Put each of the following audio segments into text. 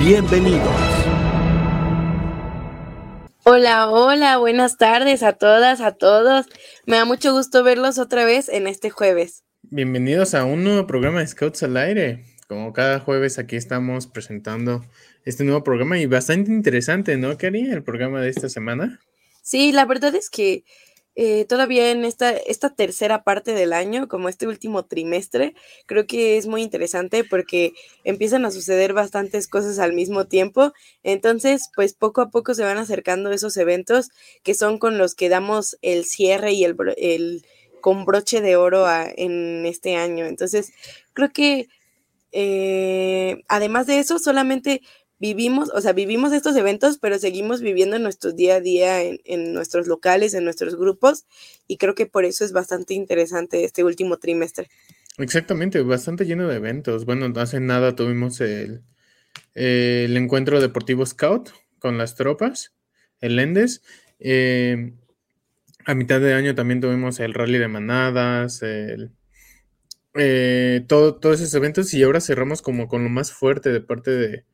Bienvenidos. Hola, hola, buenas tardes a todas, a todos. Me da mucho gusto verlos otra vez en este jueves. Bienvenidos a un nuevo programa de Scouts al aire. Como cada jueves aquí estamos presentando este nuevo programa y bastante interesante, ¿no, Cari? El programa de esta semana. Sí, la verdad es que eh, todavía en esta, esta tercera parte del año, como este último trimestre, creo que es muy interesante porque empiezan a suceder bastantes cosas al mismo tiempo. Entonces, pues poco a poco se van acercando esos eventos que son con los que damos el cierre y el, el con broche de oro en este año. Entonces, creo que eh, además de eso, solamente vivimos, o sea, vivimos estos eventos, pero seguimos viviendo nuestro día a día en, nuestros locales, en nuestros grupos, y creo que por eso es bastante interesante este último trimestre. Exactamente, bastante lleno de eventos. Bueno, hace nada tuvimos el, el encuentro deportivo Scout con las tropas, el Endes. Eh, a mitad de año también tuvimos el rally de manadas, el, eh, todo, todos esos eventos y ahora cerramos como con lo más fuerte de parte de,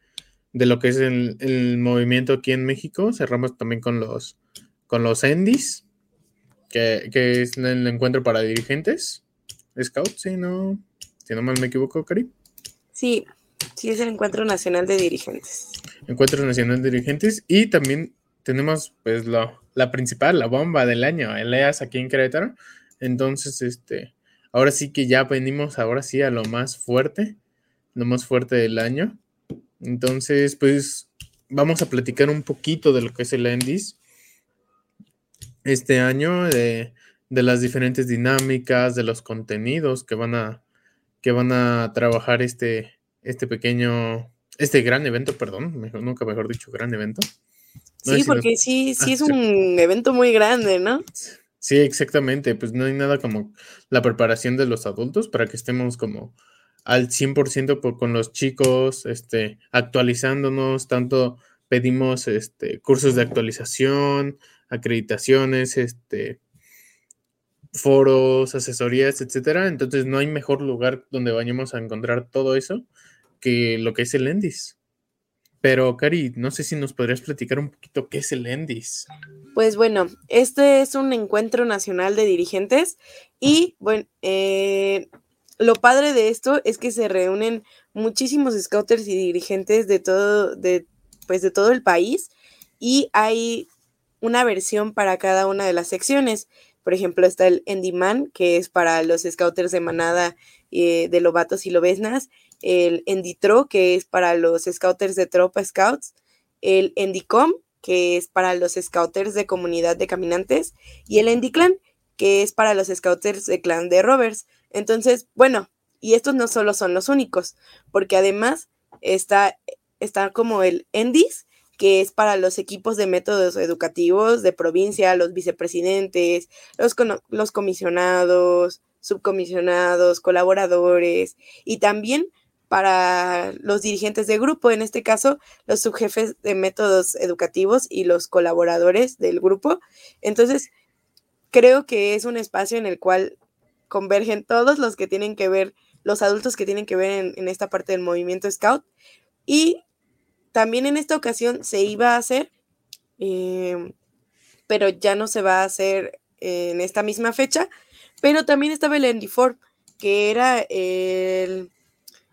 de lo que es el, movimiento aquí en México. Cerramos también con los, con los Endis, que, es el encuentro para dirigentes. Scout, si no, si no mal me equivoco, Cari. Sí, sí es el Encuentro Nacional de Dirigentes. Encuentro Nacional de Dirigentes y también tenemos pues lo, la principal, la bomba del año, el EAS aquí en Querétaro. Entonces, este, ahora sí que ya venimos ahora sí a lo más fuerte, lo más fuerte del año. Entonces, pues vamos a platicar un poquito de lo que es el Endis este año, de, las diferentes dinámicas, de los contenidos que van a, que van a trabajar este, este pequeño, este gran evento, perdón, mejor, nunca mejor dicho, gran evento. sí, porque sí, sí ah, es un evento muy grande, ¿no? Sí, exactamente. Pues no hay nada como la preparación de los adultos para que estemos como al 100% por, con los chicos, este, actualizándonos, tanto pedimos este, cursos de actualización, acreditaciones, este, foros, asesorías, etcétera. Entonces no hay mejor lugar donde vayamos a encontrar todo eso que lo que es el Endis. Pero, Cari, no sé si nos podrías platicar un poquito qué es el Endis. Pues bueno, este es un encuentro nacional de dirigentes y, bueno, eh, lo padre de esto es que se reúnen muchísimos scouters y dirigentes de todo, de, pues de todo el país y hay una versión para cada una de las secciones. Por ejemplo, está el Endyman, que es para los scouters de manada eh, de lobatos y lobesnas, el Enditro, que es para los scouters de tropa scouts, el Endicom, que es para los scouters de comunidad de caminantes, y el Endiclan, que es para los scouters de clan de rovers. Entonces, bueno, y estos no solo son los únicos, porque además está, está como el ENDIS, que es para los equipos de métodos educativos de provincia, los vicepresidentes, los, los comisionados, subcomisionados, colaboradores y también para los dirigentes de grupo, en este caso los subjefes de métodos educativos y los colaboradores del grupo. Entonces, creo que es un espacio en el cual convergen todos los que tienen que ver, los adultos que tienen que ver en, esta parte del movimiento Scout. Y también en esta ocasión se iba a hacer, em, pero ya no se va a hacer en esta misma fecha. Pero también estaba el Andy Ford, que era el,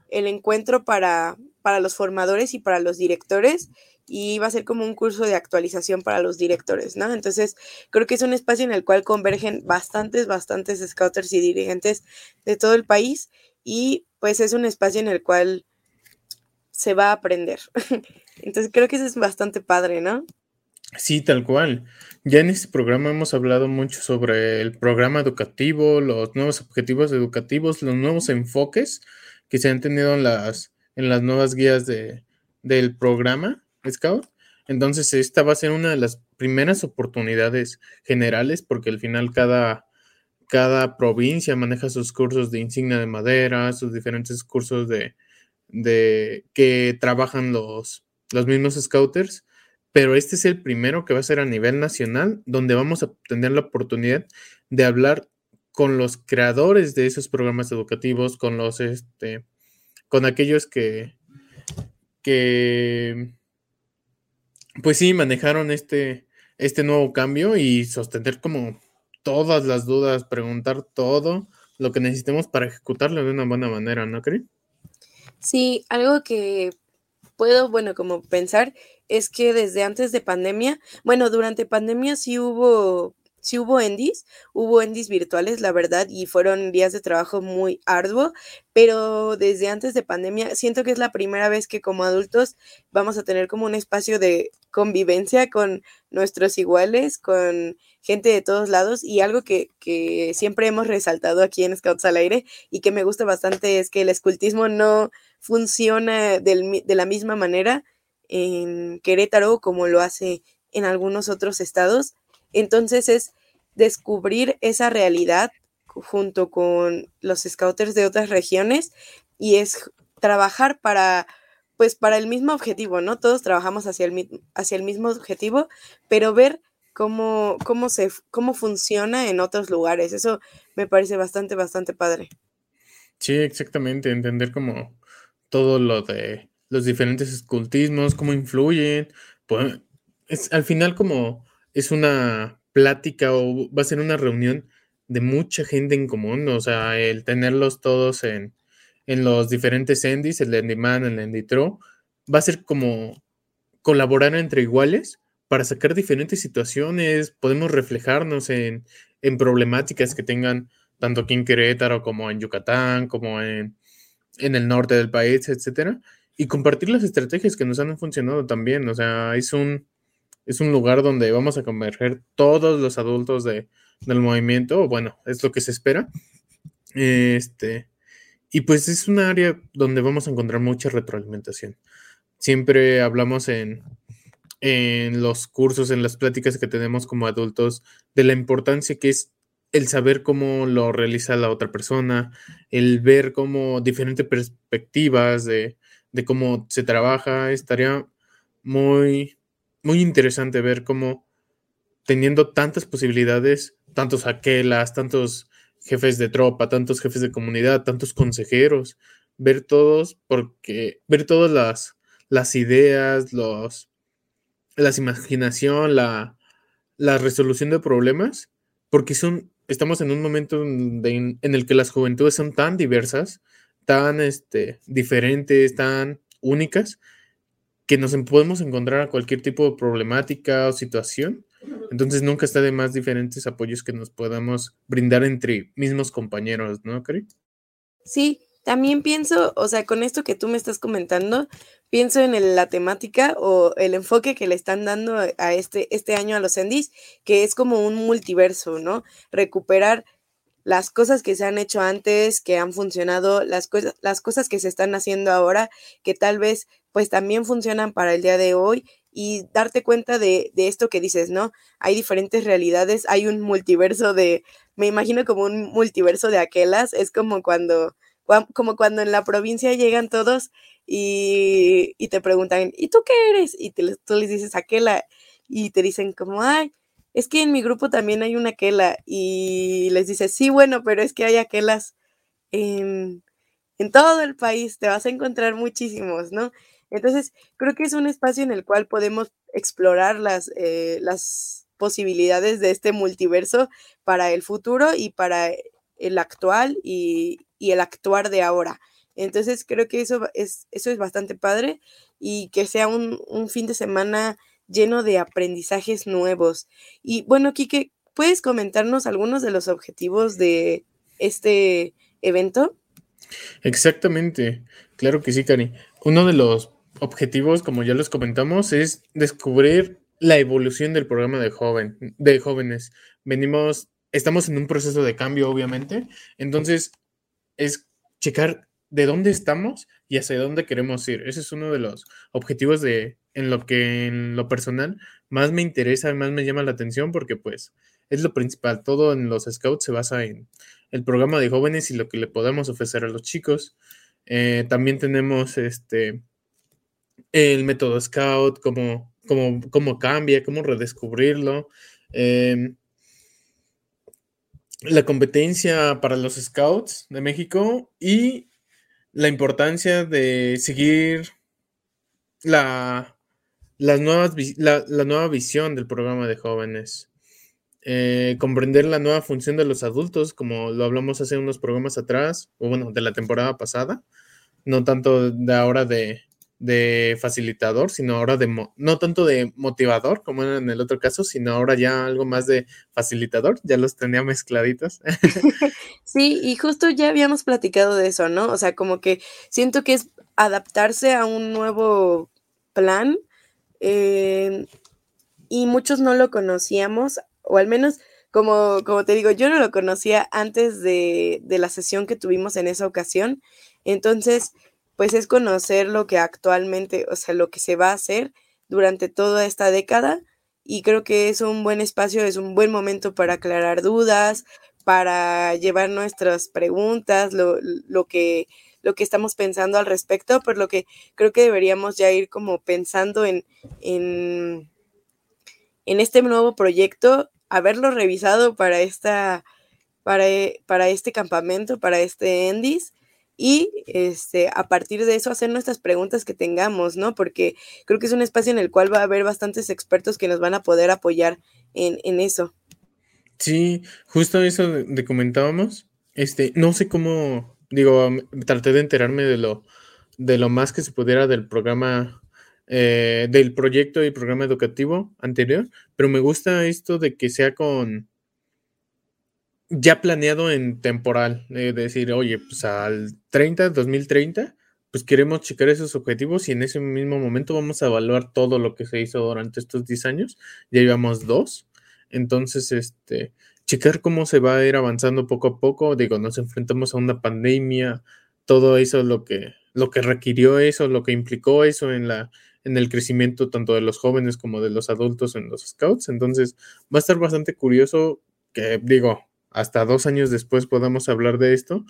el encuentro para, para los formadores y para los directores y va a ser como un curso de actualización para los directores, ¿no? Entonces, creo que es un espacio en el cual convergen bastantes, bastantes scouters y dirigentes de todo el país y pues es un espacio en el cual se va a aprender. Entonces, creo que eso es bastante padre, ¿no? Sí, tal cual. Ya en este programa hemos hablado mucho sobre el programa educativo, los nuevos objetivos educativos, los nuevos enfoques que se han tenido en las, en las nuevas guías de, del programa Scout. Entonces, esta va a ser una de las primeras oportunidades generales, porque al final cada, cada provincia maneja sus cursos de insignia de madera, sus diferentes cursos de, de que trabajan los, los mismos scouters, pero este es el primero que va a ser a nivel nacional, donde vamos a tener la oportunidad de hablar con los creadores de esos programas educativos, con los este, con aquellos que, que pues sí, manejaron este, este nuevo cambio y sostener como todas las dudas, preguntar todo lo que necesitemos para ejecutarlo de una buena manera, ¿no creen? Sí, algo que puedo, bueno, como pensar es que desde antes de pandemia, bueno, durante pandemia sí hubo sí hubo endis, hubo endis virtuales, la verdad, y fueron días de trabajo muy arduo, pero desde antes de pandemia siento que es la primera vez que como adultos vamos a tener como un espacio de convivencia con nuestros iguales, con gente de todos lados y algo que, que siempre hemos resaltado aquí en Scouts al Aire y que me gusta bastante es que el escultismo no funciona del, de la misma manera en Querétaro como lo hace en algunos otros estados entonces es descubrir esa realidad junto con los scouters de otras regiones y es trabajar para pues para el mismo objetivo, ¿no? Todos trabajamos hacia el, hacia el mismo objetivo, pero ver cómo, cómo, se, cómo funciona en otros lugares. Eso me parece bastante, bastante padre. Sí, exactamente, entender como todo lo de los diferentes escultismos, cómo influyen. Pues, es al final como es una plática o va a ser una reunión de mucha gente en común, o sea, el tenerlos todos en, los diferentes endis, el Endyman, el Enditro, va a ser como colaborar entre iguales para sacar diferentes situaciones, podemos reflejarnos en, en problemáticas que tengan tanto aquí en Querétaro como en Yucatán, como en, en el norte del país, etcétera, y compartir las estrategias que nos han funcionado también, o sea, es un, es un lugar donde vamos a converger todos los adultos de, del movimiento, bueno, es lo que se espera. Este, y pues es un área donde vamos a encontrar mucha retroalimentación. Siempre hablamos en, en los cursos, en las pláticas que tenemos como adultos, de la importancia que es el saber cómo lo realiza la otra persona, el ver cómo diferentes perspectivas de, de cómo se trabaja, estaría muy, muy interesante ver cómo teniendo tantas posibilidades, tantos aquelas, tantos jefes de tropa, tantos jefes de comunidad, tantos consejeros, ver todos, porque ver todas las, las ideas, los, las imaginación, la, la resolución de problemas, porque son, estamos en un momento en el que las juventudes son tan diversas, tan este, diferentes, tan únicas, que nos podemos encontrar a cualquier tipo de problemática o situación. Entonces nunca está de más diferentes apoyos que nos podamos brindar entre mismos compañeros, ¿no, Cari? Sí, también pienso, o sea, con esto que tú me estás comentando, pienso en la temática o el enfoque que le están dando a este, este año a los Endis, que es como un multiverso, ¿no? Recuperar las cosas que se han hecho antes, que han funcionado, las, cosas, las cosas que se están haciendo ahora, que tal vez pues también funcionan para el día de hoy y darte cuenta de, esto que dices, ¿no? Hay diferentes realidades, hay un multiverso de, me imagino como un multiverso de aquelas, es como cuando, como cuando en la provincia llegan todos y, te preguntan, ¿y tú qué eres? Y tú les dices aquela y te dicen como, ay, es que en mi grupo también hay una aquela y les dices, sí, bueno, pero es que hay aquelas en, en todo el país, te vas a encontrar muchísimos, ¿no? Entonces, creo que es un espacio en el cual podemos explorar las, eh, las posibilidades de este multiverso para el futuro y para el actual y, el actuar de ahora. Entonces, creo que eso es, eso es bastante padre y que sea un, un fin de semana lleno de aprendizajes nuevos. Y bueno, Kike, ¿puedes comentarnos algunos de los objetivos de este evento? Exactamente, claro que sí, Cari. Uno de los objetivos, como ya los comentamos, es descubrir la evolución del programa de, joven, de jóvenes. Venimos, estamos en un proceso de cambio, obviamente, entonces es checar de dónde estamos y hacia dónde queremos ir. Ese es uno de los objetivos de en lo que en lo personal más me interesa, más me llama la atención porque pues es lo principal. Todo en los scouts se basa en el programa de jóvenes y lo que le podemos ofrecer a los chicos. Eh, también tenemos este el método scout, cómo, cómo, cambia, cómo redescubrirlo. Em, la competencia para los scouts de México y la importancia de seguir la, las nuevas, la, nueva visión del programa de jóvenes. Eh, comprender la nueva función de los adultos, como lo hablamos hace unos programas atrás, o bueno, de la temporada pasada, no tanto de ahora de, de facilitador, sino ahora de, no tanto de motivador como en el otro caso, sino ahora ya algo más de facilitador, ya los tenía mezcladitos. sí, y justo ya habíamos platicado de eso, ¿no? O sea, como que siento que es adaptarse a un nuevo plan eh, y muchos no lo conocíamos, o al menos... Como, como te digo, yo no lo conocía antes de, de la sesión que tuvimos en esa ocasión. Entonces, pues es conocer lo que actualmente, o sea, lo que se va a hacer durante toda esta década y creo que es un buen espacio, es un buen momento para aclarar dudas, para llevar nuestras preguntas, lo, lo, que, lo que estamos pensando al respecto, por lo que creo que deberíamos ya ir como pensando en, en, en este nuevo proyecto, haberlo revisado para, esta, para, para este campamento, para este Endis, y este, a partir de eso hacer nuestras preguntas que tengamos, ¿no? Porque creo que es un espacio en el cual va a haber bastantes expertos que nos van a poder apoyar en, en eso. Sí, justo eso de, comentábamos. Este, no sé cómo, digo, traté de enterarme de lo, de lo más que se pudiera del programa, eh, del proyecto y programa educativo anterior, pero me gusta esto de que sea con, ya planeado en temporal, de decir, oye, pues al 30, 2030, pues queremos checar esos objetivos y en ese mismo momento vamos a evaluar todo lo que se hizo durante estos 10 años. Ya llevamos dos. Entonces, este, checar cómo se va a ir avanzando poco a poco. Digo, nos enfrentamos a una pandemia, todo eso, lo que, lo que requirió eso, lo que implicó eso en la, en el crecimiento tanto de los jóvenes como de los adultos en los scouts. Entonces, va a estar bastante curioso que, digo, hasta dos años después podamos hablar de esto,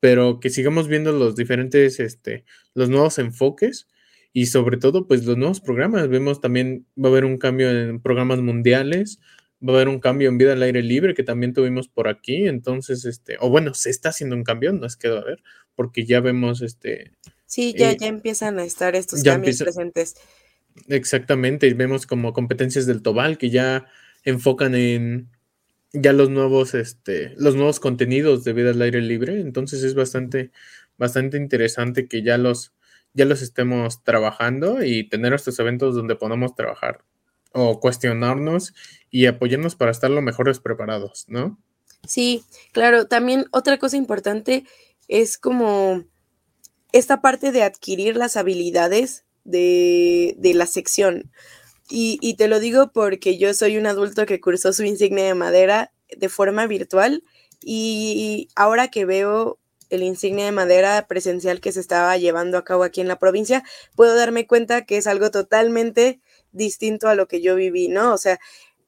pero que sigamos viendo los diferentes, este, los nuevos enfoques y sobre todo, pues los nuevos programas. Vemos también, va a haber un cambio en programas mundiales, va a haber un cambio en vida al aire libre que también tuvimos por aquí, entonces, este, o bueno, se está haciendo un cambio, no es que va a ver, porque ya vemos, este... Sí, ya, eh, ya empiezan a estar estos cambios presentes. Exactamente, y vemos como competencias del Tobal que ya enfocan en ya los nuevos, este, los nuevos contenidos de vida al aire libre. Entonces es bastante, bastante interesante que ya los, ya los estemos trabajando y tener estos eventos donde podamos trabajar o cuestionarnos y apoyarnos para estar lo mejores preparados, ¿no? Sí, claro. También otra cosa importante es como esta parte de adquirir las habilidades de, de la sección. Y, te lo digo porque yo soy un adulto que cursó su insignia de madera de forma virtual y ahora que veo el insignia de madera presencial que se estaba llevando a cabo aquí en la provincia, puedo darme cuenta que es algo totalmente distinto a lo que yo viví, ¿no? O sea,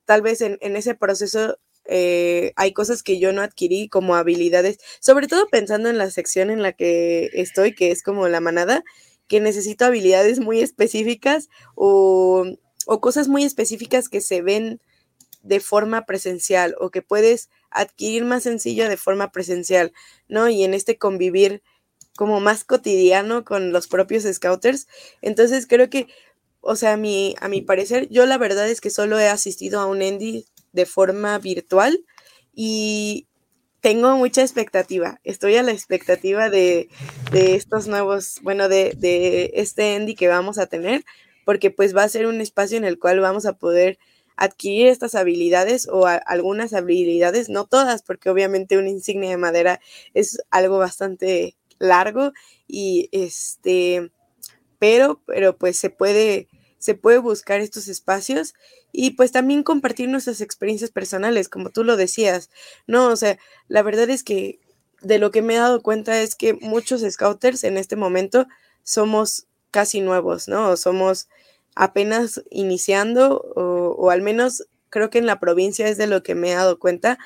tal vez en, ese proceso eh, hay cosas que yo no adquirí como habilidades, sobre todo pensando en la sección en la que estoy, que es como la manada, que necesito habilidades muy específicas o o cosas muy específicas que se ven de forma presencial o que puedes adquirir más sencillo de forma presencial, ¿no? Y en este convivir como más cotidiano con los propios scouters. Entonces creo que, o sea, a mi, a mi parecer, yo la verdad es que solo he asistido a un Endy de forma virtual y tengo mucha expectativa. Estoy a la expectativa de, de estos nuevos, bueno, de, de este Endy que vamos a tener, porque pues va a ser un espacio en el cual vamos a poder adquirir estas habilidades o algunas habilidades, no todas, porque obviamente una insignia de madera es algo bastante largo y este, pero, pero pues se puede, se puede buscar estos espacios y pues también compartir nuestras experiencias personales, como tú lo decías, no, o sea, la verdad es que de lo que me he dado cuenta es que muchos scouters en este momento somos casi nuevos, ¿no? somos apenas iniciando o, o, al menos creo que en la provincia es de lo que me he dado cuenta,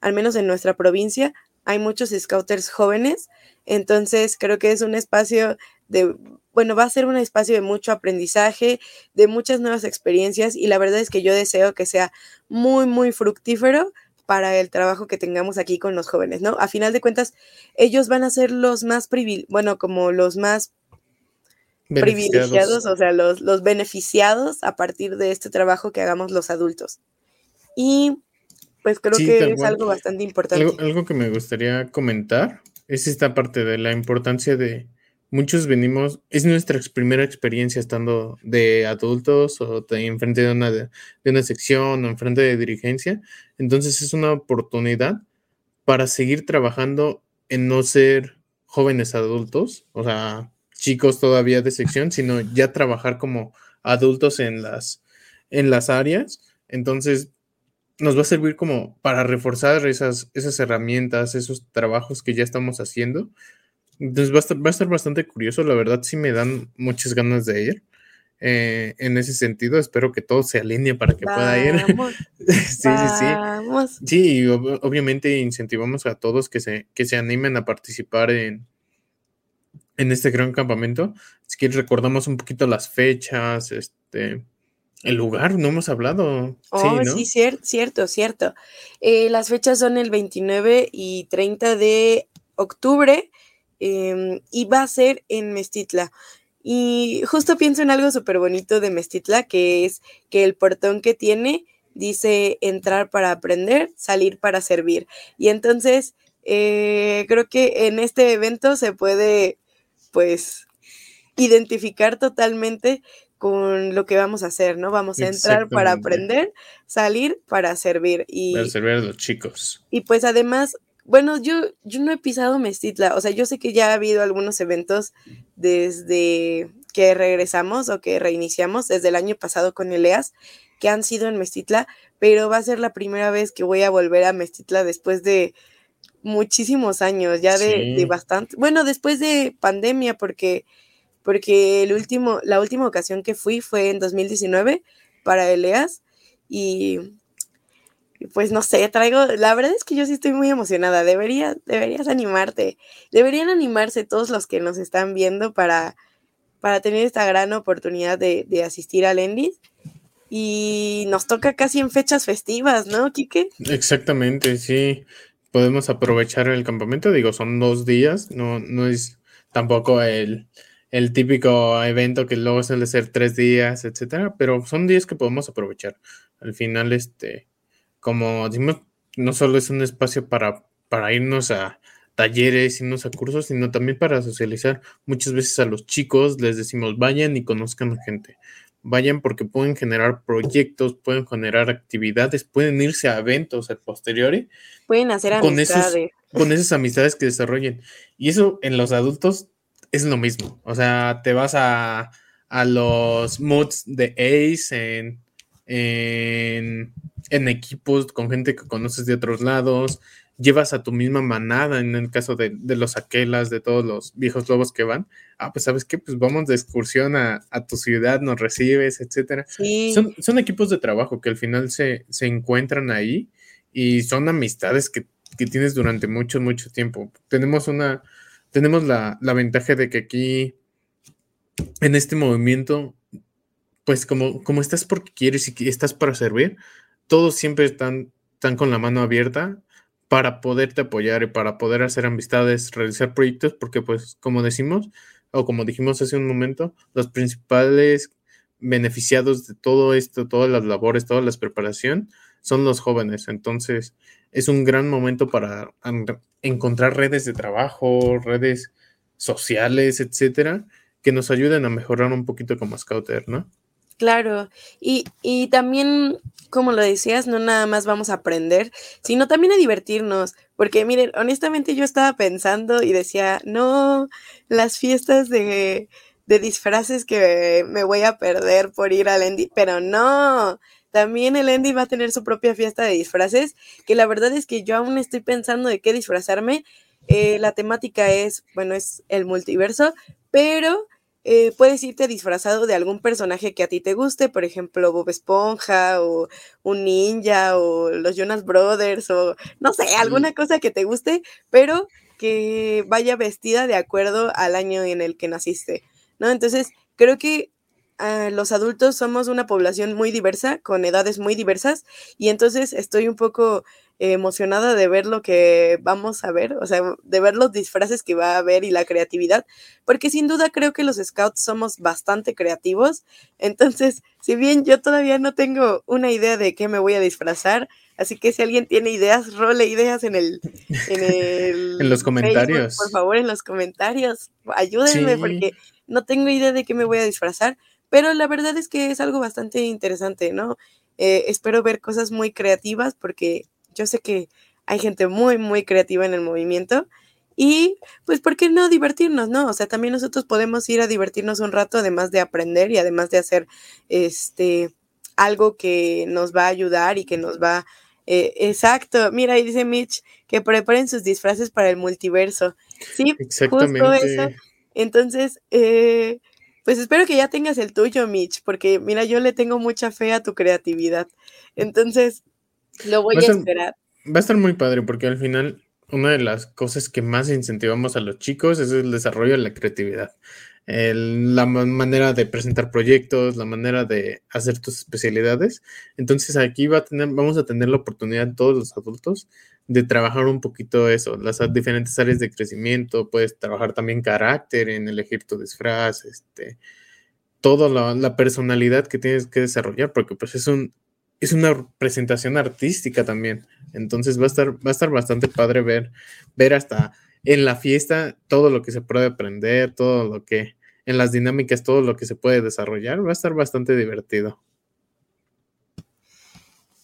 al menos en nuestra provincia hay muchos scouters jóvenes, entonces creo que es un espacio de, bueno, va a ser un espacio de mucho aprendizaje, de muchas nuevas experiencias y la verdad es que yo deseo que sea muy, muy fructífero para el trabajo que tengamos aquí con los jóvenes, ¿no? A final de cuentas, ellos van a ser los más bueno, como los más privilegiados, o sea, los, los beneficiados a partir de este trabajo que hagamos los adultos. Y pues creo que es algo bastante importante. Algo, que me gustaría comentar es esta parte de la importancia de muchos venimos, es nuestra primera experiencia estando de adultos o de, enfrente de una, de, una sección o enfrente de dirigencia. Entonces es una oportunidad para seguir trabajando en no ser jóvenes adultos, o sea, chicos todavía de sección, sino ya trabajar como adultos en las, en las áreas. Entonces, nos va a servir como para reforzar esas, esas herramientas, esos trabajos que ya estamos haciendo. Entonces va a, estar, va a estar bastante curioso, la verdad sí me dan muchas ganas de ir. Eh, en ese sentido, espero que todo se alinee para que pueda ir. sí, sí, sí. Sí, obviamente incentivamos a todos que se, que se animen a participar en, en este gran campamento. Si que recordamos un poquito las fechas, este, el lugar, no hemos hablado. Oh, sí, sí cierto, cierto. Eh, las fechas son el 29 y 30 de octubre em, y va a ser en Mestitla. Y justo pienso en algo súper bonito de Mestitla, que es que el portón que tiene dice entrar para aprender, salir para servir. Y entonces eh, creo que en este evento se puede pues identificar totalmente con lo que vamos a hacer, ¿no? Vamos a entrar para aprender, salir para servir y para servir a los chicos. Y pues además, bueno, yo yo no he pisado Mestitla, o sea, yo sé que ya ha habido algunos eventos desde que regresamos o que reiniciamos desde el año pasado con Eleas que han sido en Mestitla, pero va a ser la primera vez que voy a volver a Mestitla después de muchísimos años, ya de, bastante, bueno, después de pandemia, porque, porque el último, la última ocasión que fui fue en 2019 para Eleas y, pues no sé, traigo, la verdad es que yo sí estoy muy emocionada, debería, deberías animarte, deberían animarse todos los que nos están viendo para, para tener esta gran oportunidad de, de asistir al Endis. Y nos toca casi en fechas festivas, ¿no, Quique? Exactamente, sí podemos aprovechar el campamento. Digo, son dos días, no, no es tampoco el, el típico evento que luego suele ser tres días, etcétera, pero son días que podemos aprovechar. Al final, este, como decimos, no solo es un espacio para, para irnos a talleres, irnos a cursos, sino también para socializar. Muchas veces a los chicos les decimos vayan y conozcan a gente vayan porque pueden generar proyectos, pueden generar actividades, pueden irse a eventos al posteriori. Pueden hacer amistades. con esas amistades que desarrollen. Y eso en los adultos es lo mismo. O sea, te vas a, a los moods de Ace en, en, en equipos con gente que conoces de otros lados, llevas a tu misma manada, en el caso de, los aquelas, de todos los viejos lobos que van, ah, pues sabes qué, pues vamos de excursión a, tu ciudad, nos recibes, etcétera. Son, son, equipos de trabajo que al final se, encuentran ahí y son amistades que, tienes durante mucho, mucho tiempo. Tenemos una, tenemos la, ventaja de que aquí, en este movimiento, pues como, como estás porque quieres y estás para servir, todos siempre están, están con la mano abierta para poderte apoyar y para poder hacer amistades, realizar proyectos, porque pues como decimos, o como dijimos hace un momento, los principales beneficiados de todo esto, todas las labores, toda la preparación, son los jóvenes. Entonces, es un gran momento para encontrar redes de trabajo, redes sociales, etcétera, que nos ayuden a mejorar un poquito como Scouter, ¿no? Claro, y, y también, como lo decías, no nada más vamos a aprender, sino también a divertirnos, porque miren, honestamente yo estaba pensando y decía, no, las fiestas de, de disfraces que me voy a perder por ir al Endy, pero no, también el Endy va a tener su propia fiesta de disfraces, que la verdad es que yo aún estoy pensando de qué disfrazarme eh, la temática es, bueno, es el multiverso, pero eh, puedes irte disfrazado de algún personaje que a ti te guste, por ejemplo, Bob Esponja o un ninja o los Jonas Brothers o no sé, alguna cosa que te guste, pero que vaya vestida de acuerdo al año en el que naciste, ¿no? Entonces, creo que ah, los adultos somos una población muy diversa, con edades muy diversas, y entonces estoy un poco emocionada de ver lo que vamos a ver, o sea, de ver los disfraces que va a haber y la creatividad, porque sin duda creo que los scouts somos bastante creativos. Entonces, si bien yo todavía no tengo una idea de qué me voy a disfrazar, así que si alguien tiene ideas, role ideas en el en, el en los comentarios. por favor, en los comentarios, ayúdenme porque no tengo idea de qué me voy a disfrazar, pero la verdad es que es algo bastante interesante, ¿no? Eh, espero ver cosas muy creativas porque yo sé que hay gente muy, muy creativa en el movimiento. Y pues, ¿por qué no divertirnos, no? O sea, también nosotros podemos ir a divertirnos un rato, además de aprender y además de hacer este algo que nos va a ayudar y que nos va. Eh, exacto. Mira, ahí dice Mitch que preparen sus disfraces para el multiverso. Sí, justo eso. Entonces, eh, pues espero que ya tengas el tuyo, Mitch, porque mira, yo le tengo mucha fe a tu creatividad. Entonces, lo voy a, esperar. Va a estar muy padre porque al final una de las cosas que más incentivamos a los chicos es el desarrollo de la creatividad. la manera de presentar proyectos, la manera de hacer tus especialidades. Entonces aquí va a tener, vamos a tener la oportunidad todos los adultos de trabajar un poquito eso, las diferentes áreas de crecimiento, puedes trabajar también carácter en elegir tu disfraz, este, toda la, personalidad que tienes que desarrollar, porque pues es un, es una presentación artística también. Entonces va a estar, va a estar bastante padre ver, ver hasta en la fiesta todo lo que se puede aprender, todo lo que, en las dinámicas, todo lo que se puede desarrollar. Va a estar bastante divertido.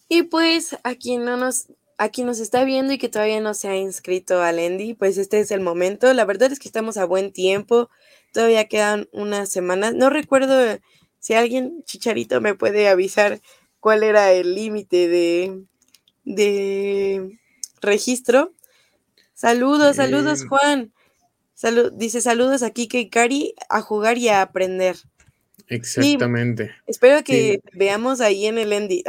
Y pues aquí no nos, aquí nos está viendo y que todavía no se ha inscrito al Endy, pues este es el momento. La verdad es que estamos a buen tiempo. Todavía quedan unas semanas. No recuerdo si alguien, Chicharito, me puede avisar cuál era el límite de, de registro. Saludos, saludos, Juan. dice saludos a Kike y Cari a jugar y a aprender. Exactamente. espero que veamos ahí en el Endy.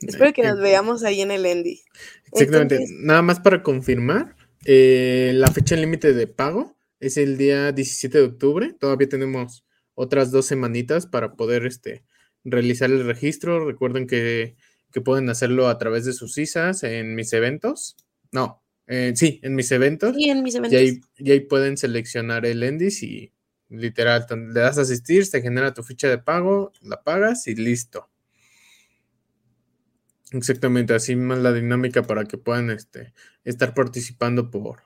espero que nos veamos ahí en el Endy. Exactamente. Nada más para confirmar, eh, la fecha límite de pago es el día 17 de octubre. Todavía tenemos otras dos semanitas para poder este, realizar el registro. Recuerden que, pueden hacerlo a través de sus ISAs en mis eventos. No, eh, sí, en mis eventos. Y en mis eventos. Y ahí, pueden seleccionar el ENDIS y literal, le das a asistir, se genera tu ficha de pago, la pagas y listo. Exactamente, así más la dinámica para que puedan este, estar participando por,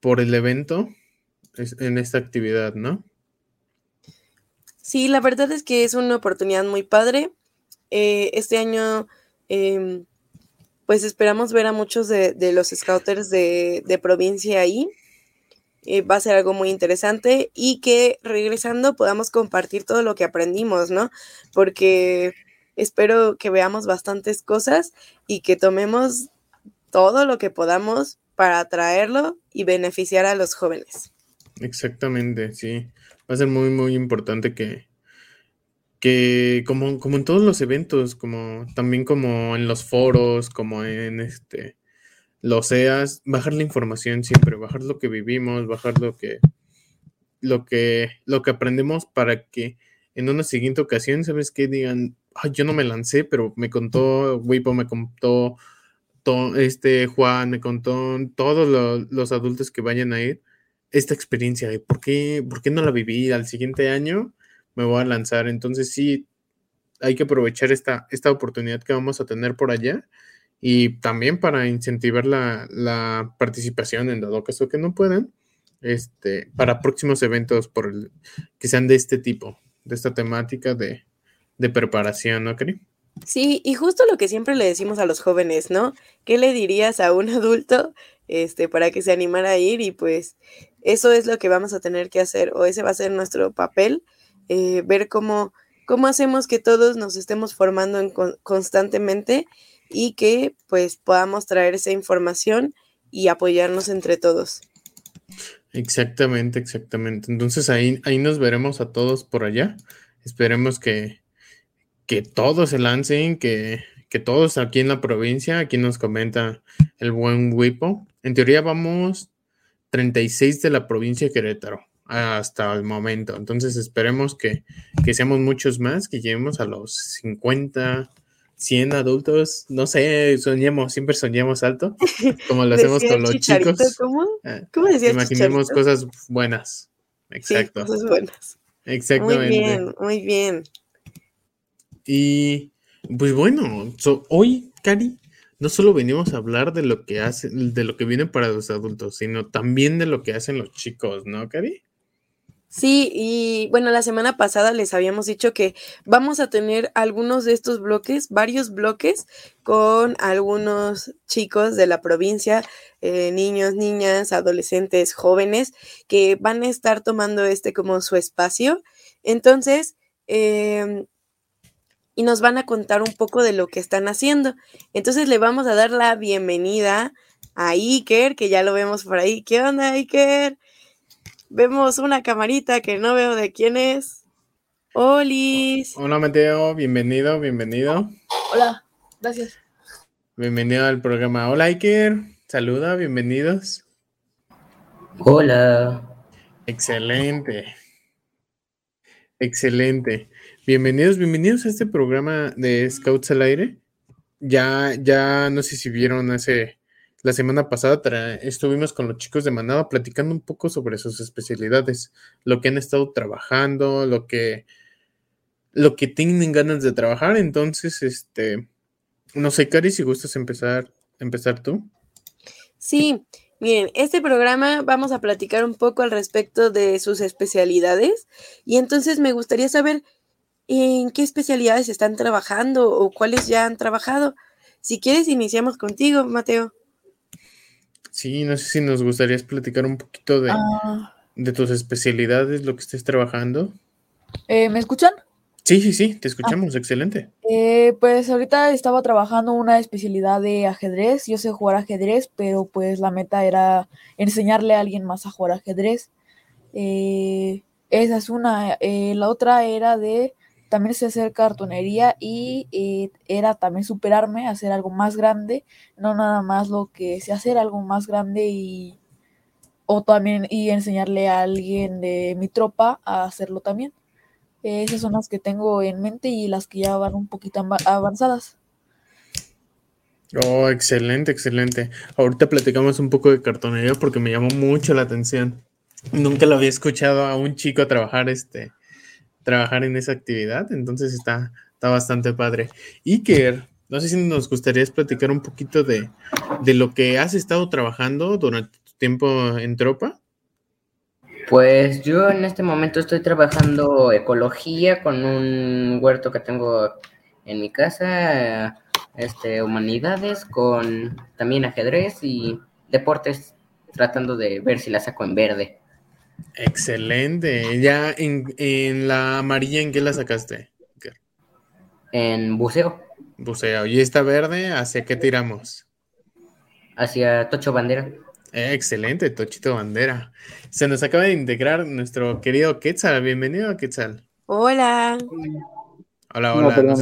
por el evento en esta actividad, ¿no? Sí, la verdad es que es una oportunidad muy padre. Eh, este año, em, pues esperamos ver a muchos de, los scouters de, provincia ahí. Eh, va a ser algo muy interesante y que regresando podamos compartir todo lo que aprendimos, ¿no? Porque espero que veamos bastantes cosas y que tomemos todo lo que podamos para traerlo y beneficiar a los jóvenes. Exactamente, sí va a ser muy, muy importante que, que como, como en todos los eventos, como también como en los foros, como en este los EAS, bajar la información siempre, bajar lo que vivimos, bajar lo que lo que lo que aprendemos para que en una siguiente ocasión, ¿sabes qué? Digan, Ay, yo no me lancé, pero me contó Wipo, me contó este Juan, me contó todos los, los adultos que vayan a ir esta experiencia de por qué, por qué no la viví al siguiente año, me voy a lanzar. Entonces sí, hay que aprovechar esta, esta oportunidad que vamos a tener por allá y también para incentivar la, participación en dado caso que no puedan, este, para próximos eventos que sean de este tipo, de esta temática de, de preparación, ¿no, Cari? Sí, y justo lo que siempre le decimos a los jóvenes, ¿no? ¿Qué le dirías a un adulto este, para que se animara a ir? Y pues eso es lo que vamos a tener que hacer, o ese va a ser nuestro papel, eh, ver cómo, cómo hacemos que todos nos estemos formando en constantemente y que pues podamos traer esa información y apoyarnos entre todos. Exactamente, exactamente. Entonces ahí, ahí nos veremos a todos por allá. Esperemos que, que todos se lancen, que, que todos aquí en la provincia, aquí nos comenta el buen Wipo. En teoría vamos 36 de la provincia de Querétaro hasta el momento. Entonces esperemos que, que seamos muchos más, que lleguemos a los 50, 100 adultos, no sé, soñemos, siempre soñemos alto, como lo hacemos con los chicos. ¿Cómo? Ah, ¿Cómo decías Imaginemos Chicharito? cosas buenas. Exacto. Sí, cosas buenas. Exactamente. Muy bien, muy bien. Y pues bueno, so- hoy, Cari, no solo venimos a hablar de lo que hace, de lo que viene para los adultos, sino también de lo que hacen los chicos, ¿no, Cari? Sí, y bueno, la semana pasada les habíamos dicho que vamos a tener algunos de estos bloques, varios bloques con algunos chicos de la provincia, eh, niños, niñas, adolescentes, jóvenes, que van a estar tomando este como su espacio. Entonces, em, y nos van a contar un poco de lo que están haciendo. Entonces le vamos a dar la bienvenida a Iker, que ya lo vemos por ahí. ¿Qué onda, Iker? Vemos una camarita que no veo de quién es. Olis. Hola, Mateo, bienvenido, bienvenido. Hola, gracias. Bienvenido al programa. Hola, Iker. Saluda, bienvenidos. Hola. Excelente. Excelente. Bienvenidos, bienvenidos a este programa de Scouts al Aire. Ya, ya no sé si vieron hace la semana pasada estuvimos con los chicos de Manada platicando un poco sobre sus especialidades, lo que han estado trabajando, lo que lo que tienen ganas de trabajar. Entonces, este, no sé, Cari, si gustas empezar, empezar tú. Sí, miren, este programa vamos a platicar un poco al respecto de sus especialidades y entonces me gustaría saber en qué especialidades están trabajando o cuáles ya han trabajado. Si quieres, iniciamos contigo, Mateo. Sí, no sé si nos gustaría platicar un poquito de, Ah, de tus especialidades, lo que estés trabajando. eh, ¿Me escuchan? Sí, sí, sí, te escuchamos, excelente. Eh, pues ahorita estaba trabajando una especialidad de ajedrez. Yo sé jugar ajedrez, pero pues la meta era enseñarle a alguien más a jugar ajedrez. Eh, esa es una. Eh, la otra era de también sé hacer cartonería y era también superarme, hacer algo más grande, no nada más lo que sé hacer, algo más grande y o también y enseñarle a alguien de mi tropa a hacerlo también. Esas son las que tengo en mente y las que ya van un poquito ava- avanzadas. Oh, excelente, excelente. Ahorita platicamos un poco de cartonería porque me llamó mucho la atención. Nunca lo había escuchado a un chico trabajar este, trabajar en esa actividad, entonces está, está bastante padre. Iker, no sé si nos gustaría platicar un poquito de, de lo que has estado trabajando durante tu tiempo en tropa. Pues yo en este momento estoy trabajando ecología con un huerto que tengo en mi casa, este, humanidades, con también ajedrez y deportes, tratando de ver si la saco en verde. Excelente. Ya en, en la amarilla, ¿en qué la sacaste? En buceo, Buceo. ¿Y esta verde, hacia qué tiramos? hacia Tocho Bandera. Eh, excelente, Tochito Bandera. Se nos acaba de integrar nuestro querido Quetzal. Bienvenido, Quetzal. Hola. Hola, hola.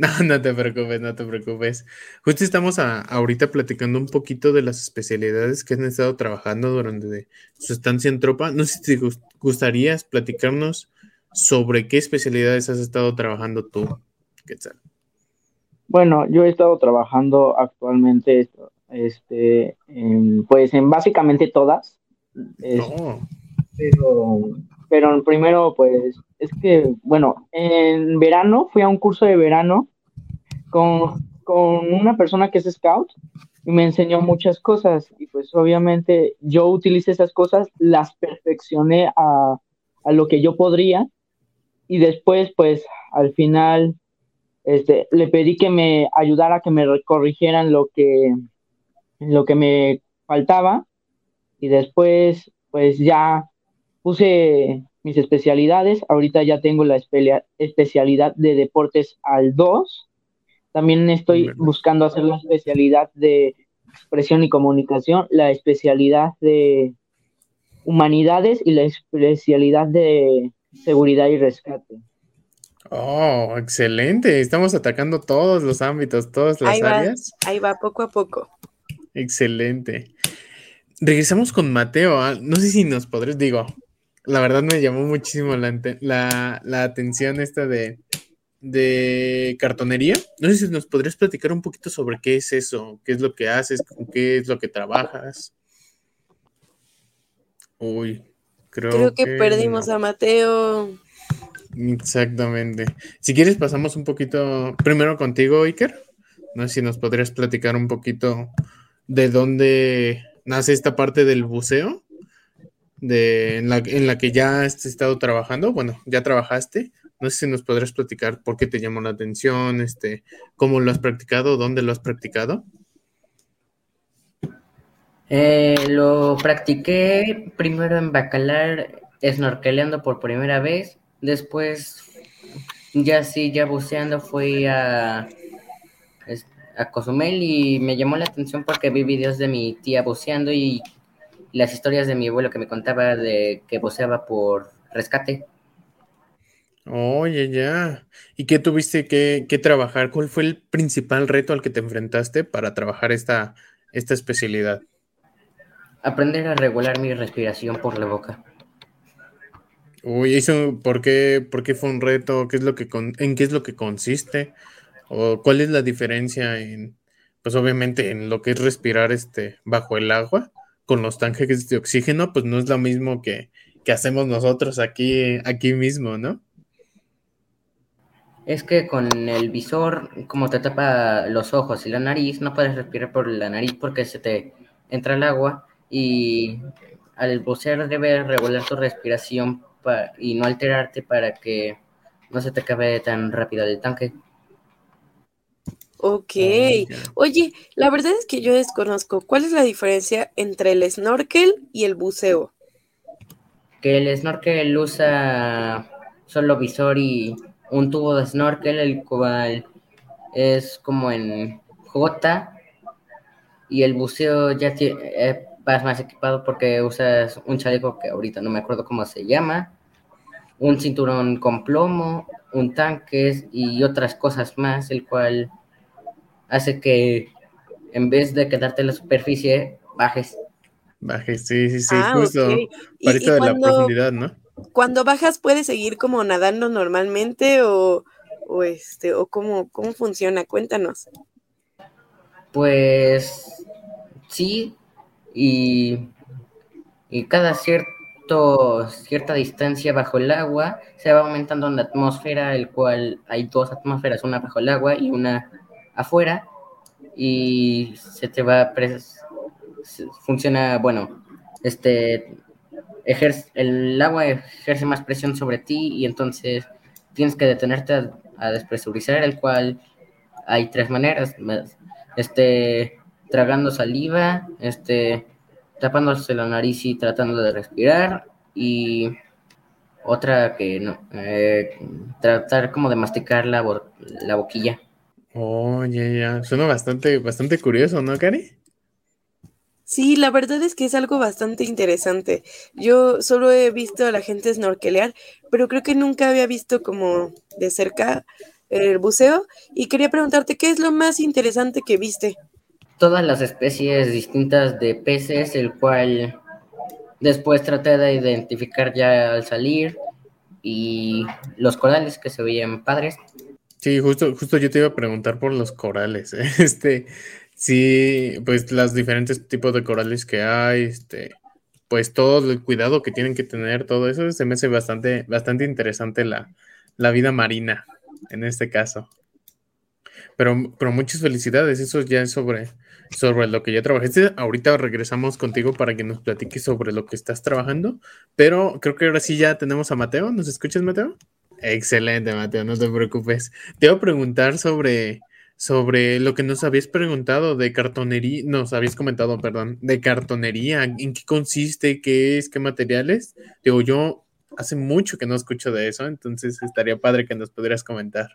No, no te preocupes, no te preocupes. Justo estamos a- ahorita platicando un poquito de las especialidades que han estado trabajando durante su estancia en tropa. No sé si te gus- gustaría platicarnos sobre qué especialidades has estado trabajando tú, Quetzal. Bueno, yo he estado trabajando actualmente, este, en, pues en básicamente todas, es- Oh, pero, pero primero, pues, es que, bueno, en verano fui a un curso de verano con, con una persona que es scout y me enseñó muchas cosas. Y pues obviamente yo utilicé esas cosas, las perfeccioné a, a lo que yo podría. Y después, pues, al final este, le pedí que me ayudara a que me corrigieran lo que, lo que me faltaba. Y después pues ya puse mis especialidades, ahorita ya tengo la espelia- especialidad de deportes al 2, también estoy buscando hacer la especialidad de expresión y comunicación, la especialidad de humanidades y la especialidad de seguridad y rescate. Oh, excelente. Estamos atacando todos los ámbitos, todas las Ahí va, áreas. ahí va, poco a poco. Excelente. Regresamos con Mateo. ah, No sé si nos podrías, digo, la verdad me llamó muchísimo la, la- la atención esta de, de cartonería. No sé si nos podrías platicar un poquito sobre qué es eso, qué es lo que haces, con qué es lo que trabajas. Uy, creo, Creo que perdimos no. a Mateo. Exactamente. Si quieres, pasamos un poquito primero contigo, Iker. No sé si nos podrías platicar un poquito de dónde nace esta parte del buceo, de, en, la, que ya has estado trabajando. Bueno, ya trabajaste. No sé si nos podrías platicar por qué te llamó la atención, este, cómo lo has practicado, dónde lo has practicado. Eh, lo practiqué primero en Bacalar, snorkeleando por primera vez. Después, ya sí, ya buceando, fui a, a Cozumel y me llamó la atención porque vi videos de mi tía buceando y las historias de mi abuelo que me contaba de que buceaba por rescate. Oye, ya. ¿Y qué tuviste que, que trabajar? ¿Cuál fue el principal reto al que te enfrentaste para trabajar esta, esta especialidad? Aprender a regular mi respiración por la boca. Uy, eso, ¿por qué, por qué fue un reto? ¿Qué es lo que con- en qué es lo que consiste? ¿O cuál es la diferencia en, pues obviamente en lo que es respirar este bajo el agua con los tanques de oxígeno? Pues no es lo mismo que, que hacemos nosotros aquí, aquí mismo, ¿no? Es que con el visor, como te tapa los ojos y la nariz, no puedes respirar por la nariz porque se te entra el agua y al bucear debes regular tu respiración y no alterarte para que no se te acabe tan rápido el tanque. Ok. Oye, la verdad es que yo desconozco cuál es la diferencia entre el snorkel y el buceo. Que el snorkel usa solo visor y un tubo de snorkel, el cual es como en J, y el buceo ya eh, vas más equipado porque usas un chaleco que ahorita no me acuerdo cómo se llama, un cinturón con plomo, un tanque y otras cosas más, el cual hace que en vez de quedarte en la superficie, bajes. Baje, sí, sí, sí, Ah, justo. ok. Y- Para esto y de la cuando- profundidad, ¿no? Cuando bajas, ¿puedes seguir como nadando normalmente o, o este, o cómo, cómo funciona? Cuéntanos. Pues sí, y, y cada cierto, cierta distancia bajo el agua se va aumentando la atmósfera, el cual hay dos atmósferas, una bajo el agua y una afuera, y se te va, funciona, bueno, este, ejerce, el agua ejerce más presión sobre ti y entonces tienes que detenerte a, a despresurizar, el cual hay tres maneras, este, tragando saliva, este, tapándose la nariz y tratando de respirar, y otra que no, eh, tratar como de masticar la, bo- la boquilla. Oh, ya, ya. Suena bastante, bastante curioso, ¿no, Cari? Sí, la verdad es que es algo bastante interesante. Yo solo he visto a la gente snorkelear, pero creo que nunca había visto como de cerca el buceo y quería preguntarte qué es lo más interesante que viste. Todas las especies distintas de peces, el cual después traté de identificar ya al salir, y los corales que se veían padres. Sí, justo, justo yo te iba a preguntar por los corales. Este, sí, pues los diferentes tipos de corales que hay, este, pues todo el cuidado que tienen que tener, todo eso se me hace bastante, bastante interesante la, la vida marina en este caso. Pero, pero muchas felicidades, eso ya es sobre, sobre lo que ya trabajaste. Ahorita regresamos contigo para que nos platiques sobre lo que estás trabajando, pero creo que ahora sí ya tenemos a Mateo. ¿Nos escuchas, Mateo? Excelente, Mateo, no te preocupes. Te iba a preguntar sobre, sobre lo que nos habías preguntado de cartonería, nos habías comentado, perdón, de cartonería, en qué consiste, qué es, qué materiales. Digo, yo hace mucho que no escucho de eso, entonces estaría padre que nos pudieras comentar.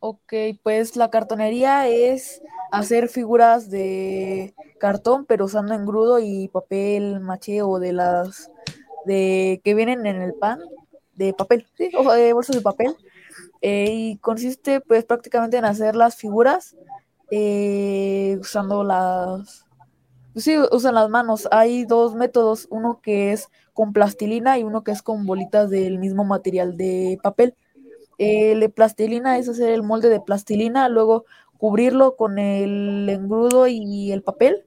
Ok, pues la cartonería es hacer figuras de cartón, pero usando engrudo y papel maché o de las de que vienen en el pan de papel, sí, o de bolsas de papel. Eh, y consiste pues prácticamente en hacer las figuras eh, usando las pues sí, usan las manos. Hay dos métodos, uno que es con plastilina y uno que es con bolitas del mismo material de papel. El de plastilina es hacer el molde de plastilina, luego cubrirlo con el engrudo y el papel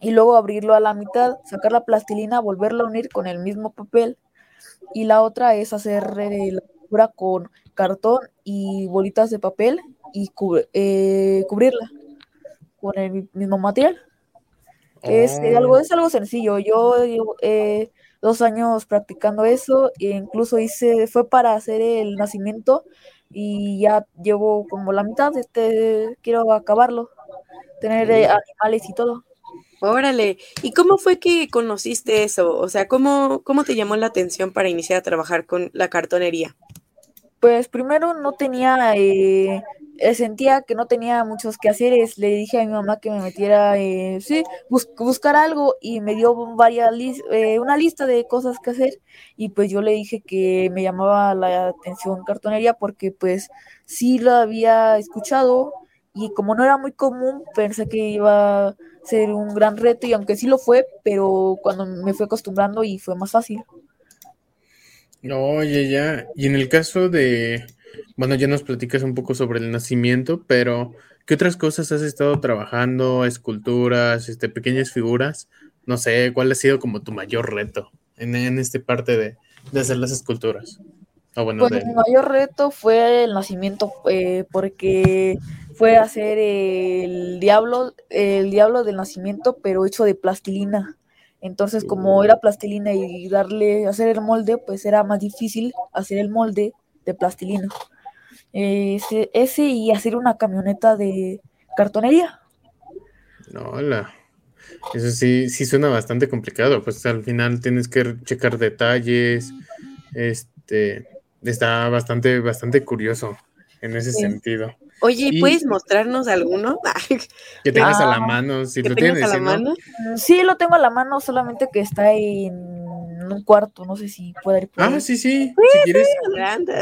y luego abrirlo a la mitad, sacar la plastilina, volverla a unir con el mismo papel y la otra es hacer eh, la figura con cartón y bolitas de papel y eh, cubrirla con el mismo material. Es, eh, algo, es algo sencillo. Yo llevo dos años practicando eso e incluso hice, fue para hacer el nacimiento y ya llevo como la mitad, este, quiero acabarlo, tener animales y todo. Órale, ¿y cómo fue que conociste eso? O sea, ¿cómo, cómo te llamó la atención para iniciar a trabajar con la cartonería? Pues primero no tenía, eh, eh, sentía que no tenía muchos quehaceres. Le dije a mi mamá que me metiera, eh, sí, buscar algo y me dio varias eh, una lista de cosas que hacer. Y pues yo le dije que me llamaba la atención cartonería porque pues sí lo había escuchado y como no era muy común, pensé que iba ser un gran reto y aunque sí lo fue, pero cuando me fui acostumbrando y fue más fácil. Oye, ya. Y en el caso de, bueno, ya nos platicas un poco sobre el nacimiento, pero ¿qué otras cosas has estado trabajando? Esculturas, este, pequeñas figuras. No sé, ¿cuál ha sido como tu mayor reto en, en esta parte de, de hacer las esculturas? Bueno, pues mi mayor reto fue el nacimiento, eh, porque fue hacer el diablo, el diablo del nacimiento, pero hecho de plastilina. Entonces, como era plastilina y darle, hacer el molde, pues era más difícil hacer el molde de plastilina. Ese, ese y hacer una camioneta de cartonería. Hola. Eso sí, sí suena bastante complicado, pues al final tienes que checar detalles, este, está bastante, bastante curioso en ese sentido. Oye, ¿puedes mostrarnos alguno? que tengas a la mano, si lo tienes. A la mano? Sí, lo tengo a la mano, solamente que está en un cuarto, no sé si puede ir Ah, sí, sí. Si quieres,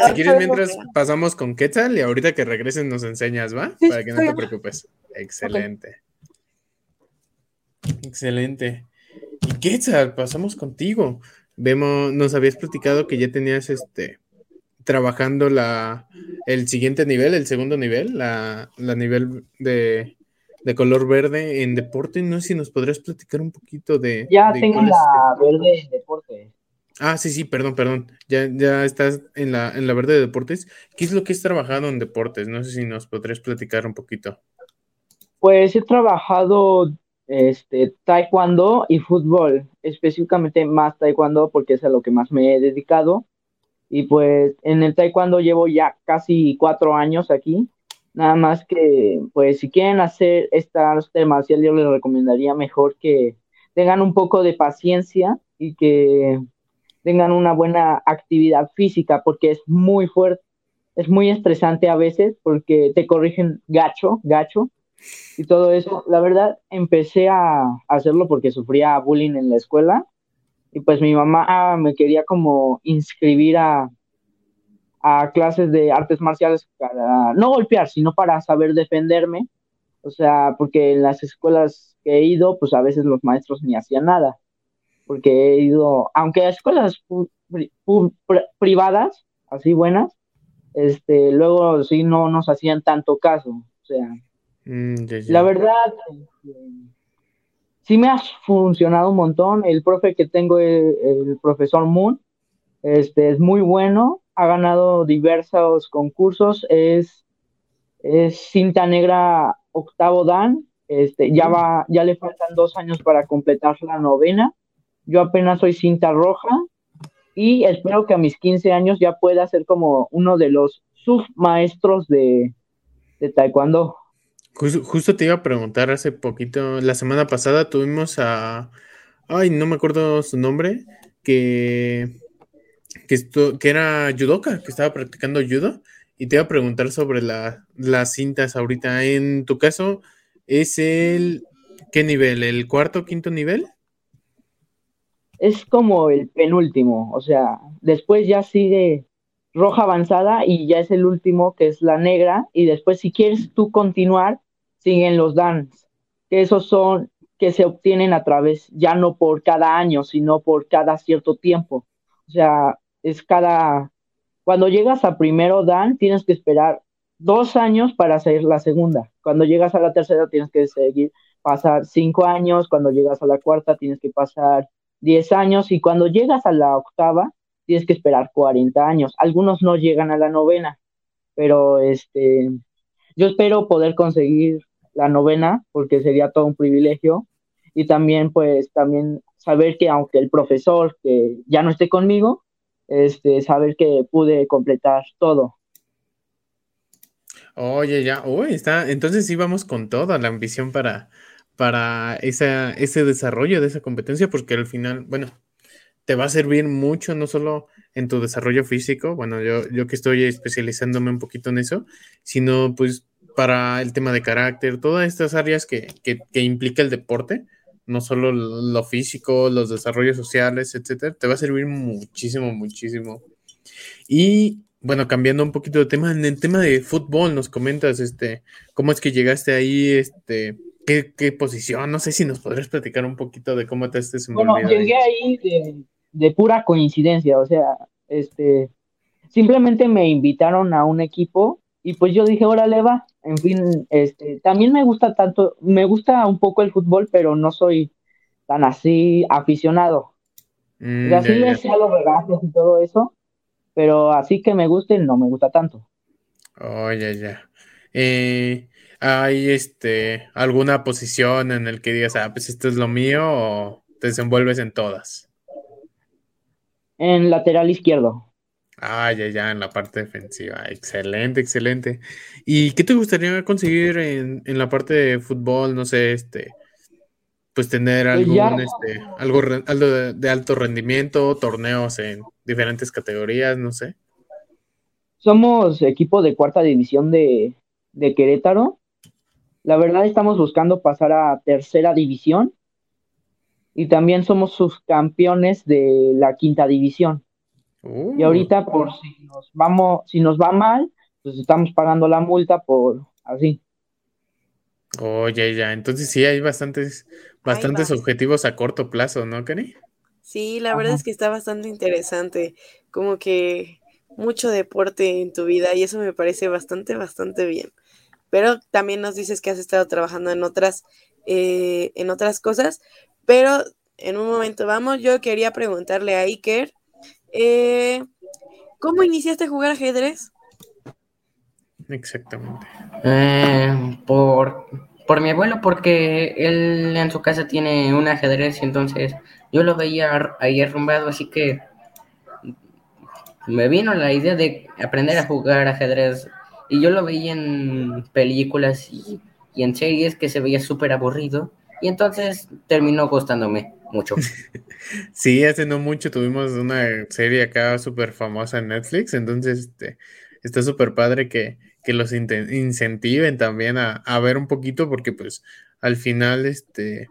si quieres mientras pasamos con Quetzal y ahorita que regresen nos enseñas, ¿va? Para que no te preocupes. Excelente. Excelente. Y Quetzal, pasamos contigo. Vemos, nos habías platicado que ya tenías este trabajando la, el siguiente nivel, el segundo nivel, la, la nivel de, de, color verde en deporte. No sé si nos podrías platicar un poquito de... Ya tengo la verde en deporte. Ah, sí, sí, perdón, perdón. Ya, ya estás en la, en la verde de deportes. ¿Qué es lo que has trabajado en deportes? No sé si nos podrías platicar un poquito. Pues he trabajado este, taekwondo y fútbol, específicamente más taekwondo porque es a lo que más me he dedicado y pues en el taekwondo llevo ya casi cuatro años aquí. Nada más que, pues si quieren hacer estas temas, yo les recomendaría mejor que tengan un poco de paciencia y que tengan una buena actividad física porque es muy fuerte, es muy estresante a veces porque te corrigen gacho, gacho y todo eso. La verdad, empecé a hacerlo porque sufría bullying en la escuela y pues mi mamá me quería como inscribir a, a clases de artes marciales para no golpear, sino para saber defenderme. O sea, porque en las escuelas que he ido, pues a veces los maestros ni hacían nada. Porque he ido, aunque a escuelas privadas, así buenas, este, luego sí no nos hacían tanto caso. O sea, mm, la verdad, este, sí me ha funcionado un montón. El profe que tengo, el, profesor Moon, este, es muy bueno, ha ganado diversos concursos, es, es cinta negra octavo dan, este, ya va, ya le faltan dos años para completar la novena. Yo apenas soy cinta roja y espero que a mis 15 años ya pueda ser como uno de los submaestros de, de taekwondo. Justo, te iba a preguntar hace poquito, la semana pasada tuvimos a, ay, no me acuerdo su nombre, que que, esto, que era judoka, que estaba practicando judo, y te iba a preguntar sobre la, las cintas ahorita. En tu caso, ¿es el qué nivel? ¿El cuarto o quinto nivel? Es como el penúltimo, o sea, después ya sigue roja avanzada y ya es el último que es la negra, y después si quieres tú continuar, siguen los dans, que esos son que se obtienen a través, ya no por cada año, sino por cada cierto tiempo. O sea, es cada, cuando llegas a primero Dan, tienes que esperar dos años para hacer la segunda. Cuando llegas a la tercera, tienes que seguir, pasar cinco años. Cuando llegas a la cuarta, tienes que pasar diez años. Y cuando llegas a la octava, tienes que esperar 40 años. Algunos no llegan a la novena, pero este, yo espero poder conseguir la novena porque sería todo un privilegio y también pues también saber que aunque el profesor que ya no esté conmigo, este, saber que pude completar todo. Oye, ya, uy, está, entonces sí vamos con toda la ambición para, para esa, ese desarrollo de esa competencia, porque al final, bueno, te va a servir mucho, no solo en tu desarrollo físico, bueno, yo, yo que estoy especializándome un poquito en eso, sino pues para el tema de carácter, todas estas áreas que, que, que implica el deporte, no solo lo físico, los desarrollos sociales, etcétera, te va a servir muchísimo, muchísimo. Y bueno, cambiando un poquito de tema, en el tema de fútbol, nos comentas, este, cómo es que llegaste ahí, este, qué, posición, no sé si nos podrías platicar un poquito de cómo te has desenvolvido. Bueno, llegué ahí de, de pura coincidencia, o sea, este, simplemente me invitaron a un equipo y pues yo dije, órale va, en fin, este, también me gusta tanto, me gusta un poco el fútbol, pero no soy tan así aficionado. Mm, así es los regalos y todo eso, pero así que me guste, no me gusta tanto. Oh, ya, ya. Eh, ¿Hay este, alguna posición en el que digas, ah, pues esto es lo mío o te desenvuelves en todas? En lateral izquierdo. Ah, ya, ya, en la parte defensiva. Excelente, excelente. ¿Y qué te gustaría conseguir en, la parte de fútbol? No sé, este, pues tener algún, este, algo, de, alto rendimiento, torneos en diferentes categorías, no sé. Somos equipo de cuarta división de, de Querétaro. La verdad estamos buscando pasar a tercera división y también somos subcampeones de la quinta división. Y uh. ahorita por si nos vamos, si nos va mal, pues estamos pagando la multa por así. Oye, ya, entonces sí hay bastantes, bastantes objetivos a corto plazo, ¿no, Kenny? Sí, la verdad es que está bastante interesante, como que mucho deporte en tu vida y eso me parece bastante, bastante bien. Pero también nos dices que has estado trabajando en otras, eh, en otras cosas, pero en un momento vamos, yo quería preguntarle a Iker eh, ¿Cómo iniciaste a jugar ajedrez? Exactamente. Eh, por, por mi abuelo, porque él en su casa tiene un ajedrez y entonces yo lo veía ahí arrumbado, así que me vino la idea de aprender a jugar ajedrez y yo lo veía en películas y, y en series que se veía súper aburrido y entonces terminó gustándome mucho. sí, hace no mucho tuvimos una serie acá súper famosa en Netflix, entonces este, está súper padre que, los incentiven también a, ver un poquito, porque pues al final este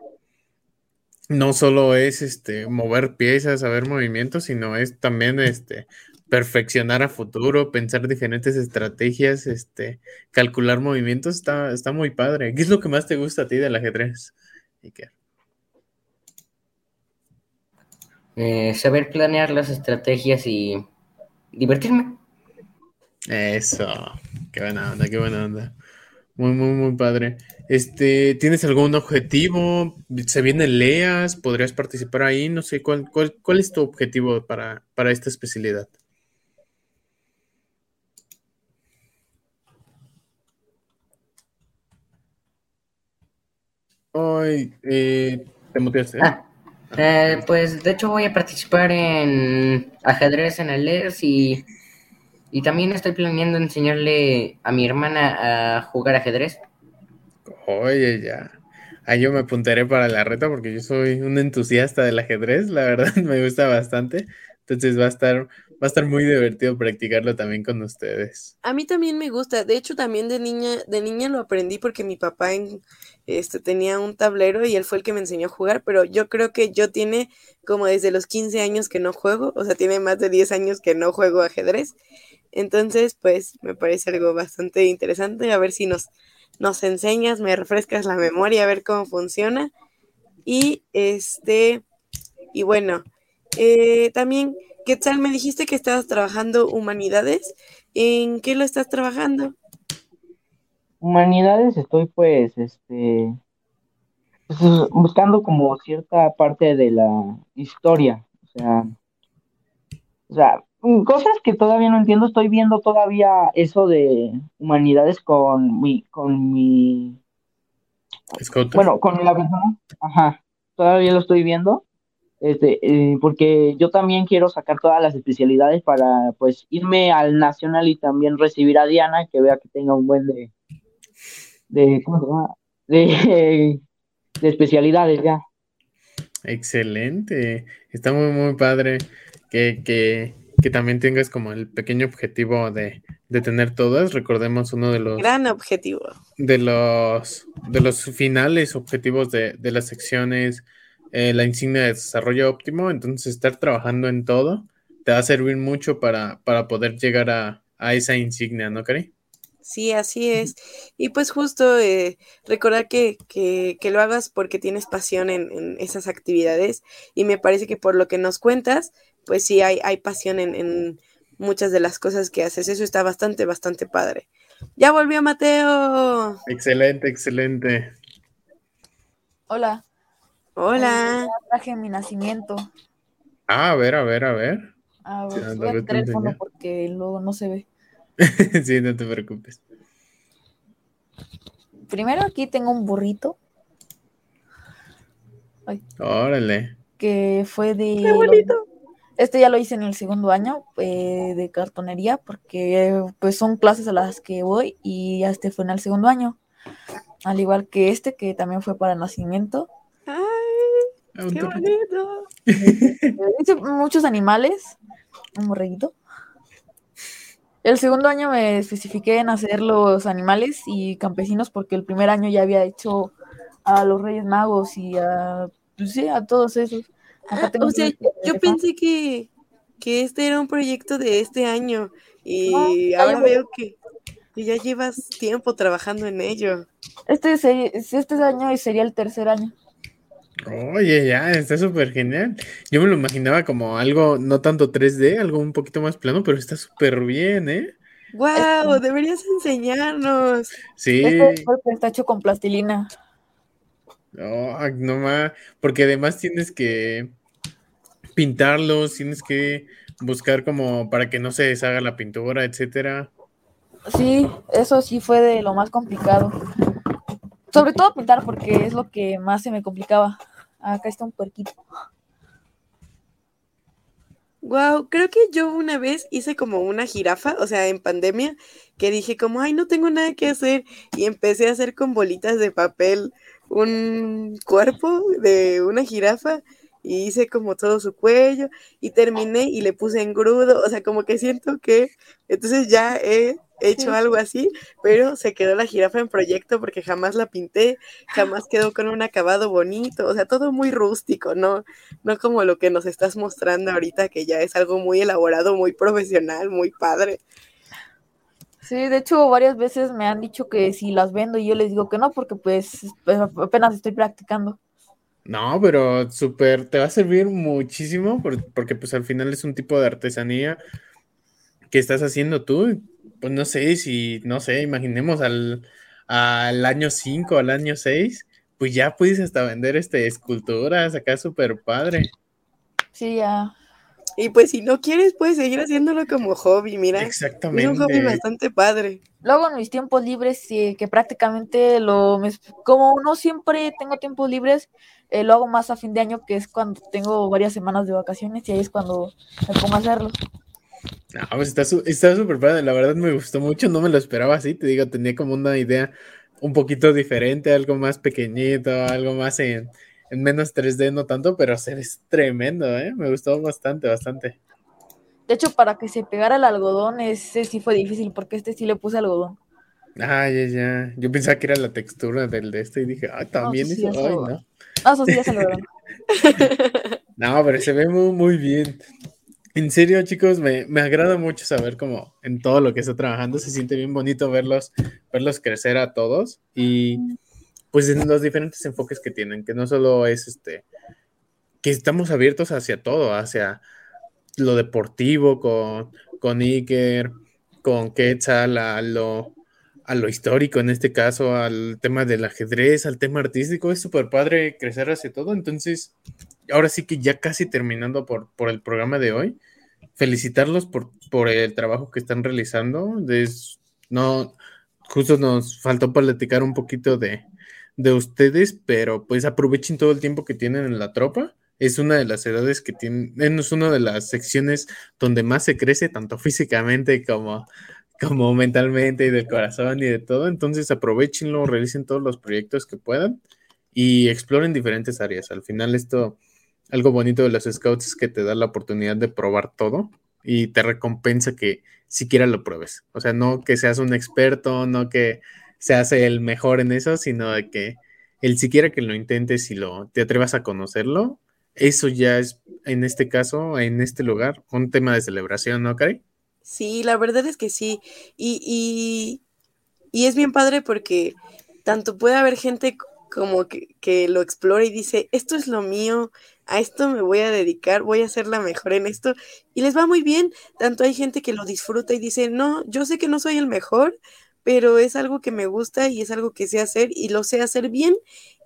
no solo es este mover piezas, saber movimientos, sino es también este perfeccionar a futuro, pensar diferentes estrategias, este, calcular movimientos, está, está muy padre. ¿Qué es lo que más te gusta a ti del ajedrez, Iker? Eh, saber planear las estrategias y divertirme. Eso, qué buena onda, qué buena onda. Muy, muy, muy padre. Este, ¿tienes algún objetivo? ¿Se vienen leas? ¿Podrías participar ahí? No sé, ¿cuál, cuál, cuál es tu objetivo para, para esta especialidad? Ay, eh, te muteaste. Ah, eh, pues de hecho voy a participar en ajedrez en el ERS y, y también estoy planeando enseñarle a mi hermana a jugar ajedrez. Oye, ya. Ahí yo me apuntaré para la reta porque yo soy un entusiasta del ajedrez, la verdad me gusta bastante. Entonces va a estar va a estar muy divertido practicarlo también con ustedes. A mí también me gusta. De hecho, también de niña, de niña lo aprendí porque mi papá en, este, tenía un tablero y él fue el que me enseñó a jugar, pero yo creo que yo tiene como desde los 15 años que no juego, o sea, tiene más de 10 años que no juego ajedrez. Entonces, pues me parece algo bastante interesante. A ver si nos, nos enseñas, me refrescas la memoria, a ver cómo funciona. Y este, y bueno, eh, también, ¿qué tal? Me dijiste que estabas trabajando humanidades. ¿En qué lo estás trabajando? Humanidades estoy pues, este, pues, buscando como cierta parte de la historia, o sea, o sea, cosas que todavía no entiendo, estoy viendo todavía eso de humanidades con mi, con mi, bueno, con la persona, ajá, todavía lo estoy viendo, este, eh, porque yo también quiero sacar todas las especialidades para, pues, irme al nacional y también recibir a Diana, que vea que tenga un buen de, de, ¿cómo se llama? De, especialidades ya. Excelente. Está muy, muy padre que, que, que también tengas como el pequeño objetivo de, de, tener todas. Recordemos uno de los... Gran objetivo. De los, de los finales objetivos de, de las secciones, eh, la insignia de desarrollo óptimo. Entonces, estar trabajando en todo te va a servir mucho para, para poder llegar a, a esa insignia, ¿no, Cari? Sí, así es. Y pues justo eh, recordar que, que, que, lo hagas porque tienes pasión en, en, esas actividades y me parece que por lo que nos cuentas, pues sí hay, hay pasión en, en, muchas de las cosas que haces. Eso está bastante, bastante padre. Ya volvió Mateo. Excelente, excelente. Hola. Hola. Traje mi nacimiento. Ah, a ver, a ver, a ver. A ver, sí, voy a el fondo porque luego no se ve. sí, no te preocupes. Primero aquí tengo un burrito. Ay. Órale. Que fue de. ¡Qué bonito! Este ya lo hice en el segundo año eh, de cartonería porque pues son clases a las que voy y este fue en el segundo año. Al igual que este que también fue para nacimiento. ¡Ay! ¡Qué bonito! Hice muchos animales. Un borreguito. El segundo año me especifiqué en hacer los animales y campesinos porque el primer año ya había hecho a los Reyes Magos y a, pues sí, a todos esos. Ah, o sea, yo pensé que, que, este era un proyecto de este año y no, ahora veo que, que, ya llevas tiempo trabajando en ello. Este, sería, este año sería el tercer año. Oye, ya, está súper genial. Yo me lo imaginaba como algo no tanto 3D, algo un poquito más plano, pero está súper bien, ¿eh? ¡Wow! Deberías enseñarnos. Sí. Este está hecho con plastilina. Oh, no más, porque además tienes que pintarlos, tienes que buscar como para que no se deshaga la pintura, etcétera. Sí, eso sí fue de lo más complicado. Sobre todo pintar, porque es lo que más se me complicaba. Acá está un puerquito. Wow, creo que yo una vez hice como una jirafa, o sea, en pandemia, que dije como, ay, no tengo nada que hacer, y empecé a hacer con bolitas de papel un cuerpo de una jirafa y hice como todo su cuello y terminé y le puse engrudo, o sea, como que siento que entonces ya he hecho algo así, pero se quedó la jirafa en proyecto porque jamás la pinté, jamás quedó con un acabado bonito, o sea, todo muy rústico, no no como lo que nos estás mostrando ahorita que ya es algo muy elaborado, muy profesional, muy padre. Sí, de hecho varias veces me han dicho que si las vendo y yo les digo que no porque pues apenas estoy practicando. No, pero súper, te va a servir muchísimo porque pues al final es un tipo de artesanía que estás haciendo tú. Pues no sé si, no sé, imaginemos al, al año 5, al año 6, pues ya puedes hasta vender este esculturas acá súper padre. Sí, ya. Y pues si no quieres, puedes seguir haciéndolo como hobby, mira. Exactamente. Es un hobby bastante padre. Luego en mis tiempos libres, sí, que prácticamente lo... Como no siempre tengo tiempos libres, eh, lo hago más a fin de año, que es cuando tengo varias semanas de vacaciones y ahí es cuando me pongo a hacerlo. No, pues está súper padre, la verdad me gustó mucho, no me lo esperaba así, te digo, tenía como una idea un poquito diferente, algo más pequeñito, algo más en, en menos 3D, no tanto, pero se es tremendo, ¿eh? Me gustó bastante, bastante. De hecho, para que se pegara el algodón, ese sí fue difícil, porque este sí le puse algodón. Ah, ya, ya. Yo pensaba que era la textura del de este y dije, ah, también sí, eso. eso- Ay, no. Ah, eso sí, se lo No, pero se ve muy, muy bien. En serio, chicos, me, me agrada mucho saber cómo en todo lo que está trabajando se siente bien bonito verlos, verlos crecer a todos y pues en los diferentes enfoques que tienen, que no solo es este, que estamos abiertos hacia todo, hacia lo deportivo con, con Iker, con Quetzal, a lo, a lo histórico en este caso, al tema del ajedrez, al tema artístico, es súper padre crecer hacia todo, entonces ahora sí que ya casi terminando por, por el programa de hoy, felicitarlos por, por el trabajo que están realizando. Es- no, justo nos faltó platicar un poquito de, de ustedes, pero pues aprovechen todo el tiempo que tienen en la tropa. Es una de las edades que tienen, es una de las secciones donde más se crece, tanto físicamente como, como mentalmente y del corazón y de todo. Entonces aprovechenlo, realicen todos los proyectos que puedan y exploren diferentes áreas. Al final esto, algo bonito de los scouts es que te da la oportunidad de probar todo y te recompensa que siquiera lo pruebes. O sea, no que seas un experto, no que seas el mejor en eso, sino de que el siquiera que lo intentes y lo te atrevas a conocerlo, eso ya es en este caso, en este lugar, un tema de celebración, ¿no, Cari? Sí, la verdad es que sí. Y, y, y es bien padre porque tanto puede haber gente como que, que lo explora y dice, esto es lo mío, a esto me voy a dedicar, voy a ser la mejor en esto, y les va muy bien. Tanto hay gente que lo disfruta y dice, no, yo sé que no soy el mejor, pero es algo que me gusta y es algo que sé hacer y lo sé hacer bien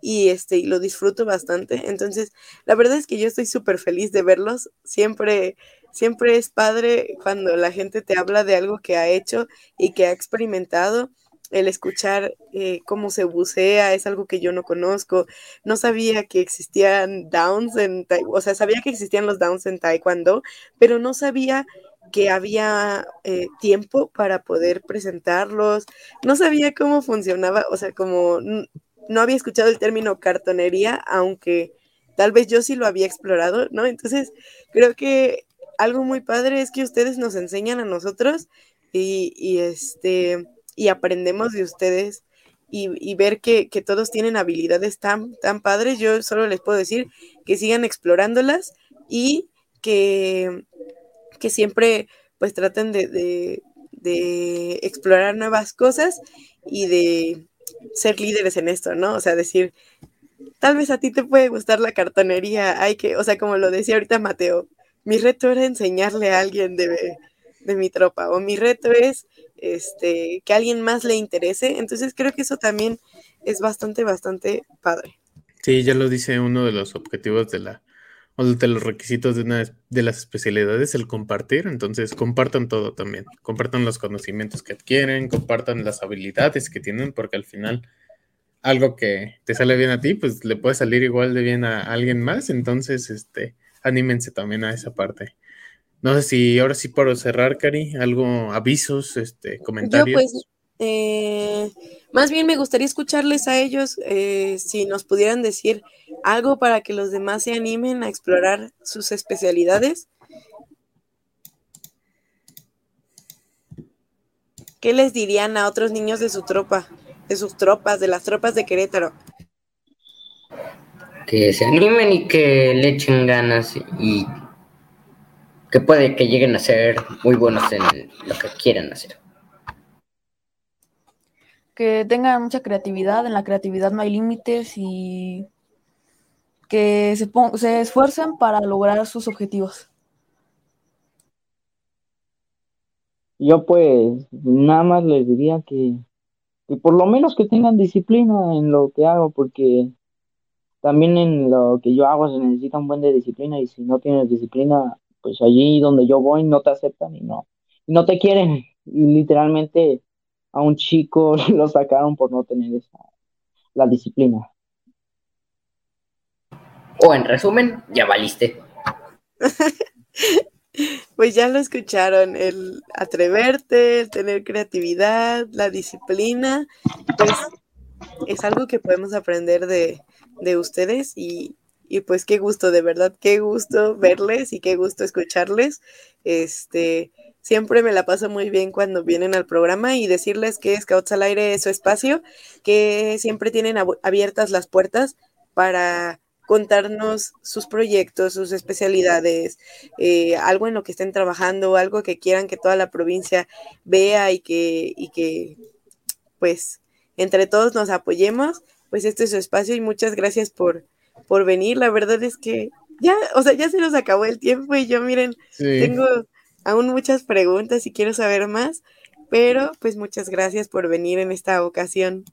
y este y lo disfruto bastante. Entonces, la verdad es que yo estoy súper feliz de verlos. Siempre, siempre es padre cuando la gente te habla de algo que ha hecho y que ha experimentado. El escuchar eh, cómo se bucea es algo que yo no conozco. No sabía que existían downs en, o sea, sabía que existían los downs en taekwondo, pero no sabía que había eh, tiempo para poder presentarlos. No sabía cómo funcionaba, o sea, como no había escuchado el término cartonería, aunque tal vez yo sí lo había explorado, ¿no? Entonces, creo que algo muy padre es que ustedes nos enseñan a nosotros y, y, este, y aprendemos de ustedes y, y ver que, que todos tienen habilidades tan, tan padres. Yo solo les puedo decir que sigan explorándolas y que, que siempre pues traten de, de, de explorar nuevas cosas y de ser líderes en esto, ¿no? O sea, decir, tal vez a ti te puede gustar la cartonería, hay que, o sea, como lo decía ahorita Mateo, mi reto era enseñarle a alguien de, de mi tropa, o mi reto es este, que a alguien más le interese, entonces creo que eso también es bastante, bastante padre. Sí, ya lo dice uno de los objetivos de la, o de los requisitos de una de las especialidades, el compartir. Entonces, compartan todo también. Compartan los conocimientos que adquieren, compartan las habilidades que tienen, porque al final algo que te sale bien a ti, pues le puede salir igual de bien a alguien más. Entonces, este, anímense también a esa parte. No sé si ahora sí para cerrar, Cari, algo, avisos, este, Yo comentarios. pues, eh, más bien me gustaría escucharles a ellos eh, si nos pudieran decir algo para que los demás se animen a explorar sus especialidades. ¿Qué les dirían a otros niños de su tropa, de sus tropas, de las tropas de Querétaro? Que se animen y que le echen ganas y que puede que lleguen a ser muy buenos en lo que quieran hacer. que tengan mucha creatividad, en la creatividad no hay límites y que se, se esfuercen para lograr sus objetivos. Yo pues nada más les diría que, que por lo menos que tengan disciplina en lo que hago, porque también en lo que yo hago se necesita un buen de disciplina y si no tienes disciplina, pues allí donde yo voy no te aceptan y no, y no te quieren. Y literalmente a un chico lo sacaron por no tener esa, la disciplina. O en resumen, ya valiste. Pues ya lo escucharon, el atreverte, el tener creatividad, la disciplina, pues es algo que podemos aprender de, de ustedes y, y pues qué gusto, de verdad, qué gusto verles y qué gusto escucharles. Este, siempre me la paso muy bien cuando vienen al programa y decirles que Scouts al Aire es su espacio, que siempre tienen abiertas las puertas para contarnos sus proyectos, sus especialidades, eh, algo en lo que estén trabajando, algo que quieran que toda la provincia vea y que, y que pues entre todos nos apoyemos, pues este es su espacio y muchas gracias por, por venir. La verdad es que ya, o sea, ya se nos acabó el tiempo y yo miren, tengo aún muchas preguntas y quiero saber más, pero pues muchas gracias por venir en esta ocasión.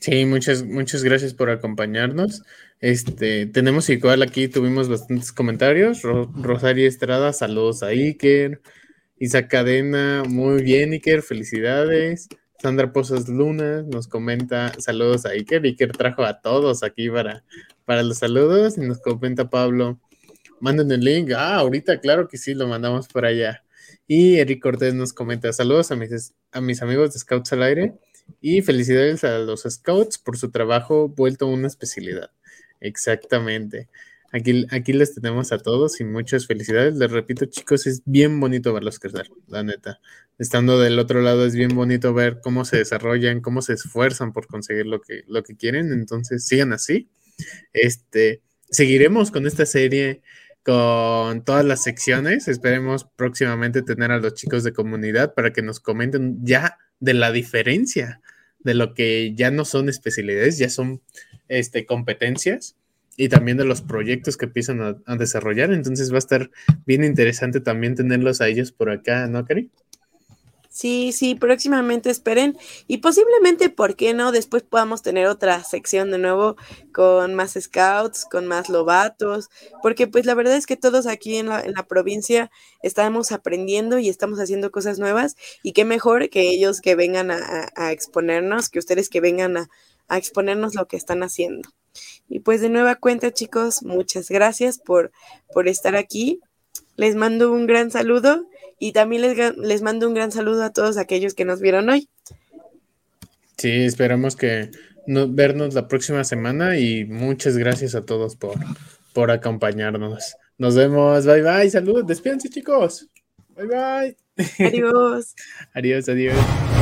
Sí, muchas, muchas gracias por acompañarnos. Este, tenemos igual aquí, tuvimos bastantes comentarios. Rosario Estrada, saludos a Iker. Isa Cadena, muy bien, Iker, felicidades. Sandra Pozas Luna nos comenta saludos a Iker. Iker trajo a todos aquí para, para los saludos. Y nos comenta Pablo, manden el link. Ah, ahorita, claro que sí, lo mandamos por allá. Y Eric Cortés nos comenta saludos a mis, a mis amigos de Scouts al Aire y felicidades a los Scouts por su trabajo vuelto una especialidad. Exactamente. Aquí, aquí les tenemos a todos y muchas felicidades. Les repito, chicos, es bien bonito verlos crecer, la neta. Estando del otro lado es bien bonito ver cómo se desarrollan, cómo se esfuerzan por conseguir lo que, lo que quieren. Entonces, sigan así. Este, seguiremos con esta serie con todas las secciones. Esperemos próximamente tener a los chicos de comunidad para que nos comenten ya de la diferencia de lo que ya no son especialidades, ya son este, competencias y también de los proyectos que empiezan a, desarrollar. Entonces va a estar bien interesante también tenerlos a ellos por acá, ¿no, Cari? Sí, sí, próximamente esperen y posiblemente, ¿por qué no? Después podamos tener otra sección de nuevo con más scouts, con más lobatos, porque pues la verdad es que todos aquí en la, provincia estamos aprendiendo y estamos haciendo cosas nuevas y qué mejor que ellos que vengan a, exponernos, que ustedes que vengan a, a exponernos lo que están haciendo. Y pues de nueva cuenta, chicos, muchas gracias por, por estar aquí. Les mando un gran saludo y también les, les mando un gran saludo a todos aquellos que nos vieron hoy. Sí, esperamos que vernos la próxima semana y muchas gracias a todos por, por acompañarnos. Nos vemos, bye bye, saludos, despídense chicos. Bye bye. Adiós. adiós, adiós.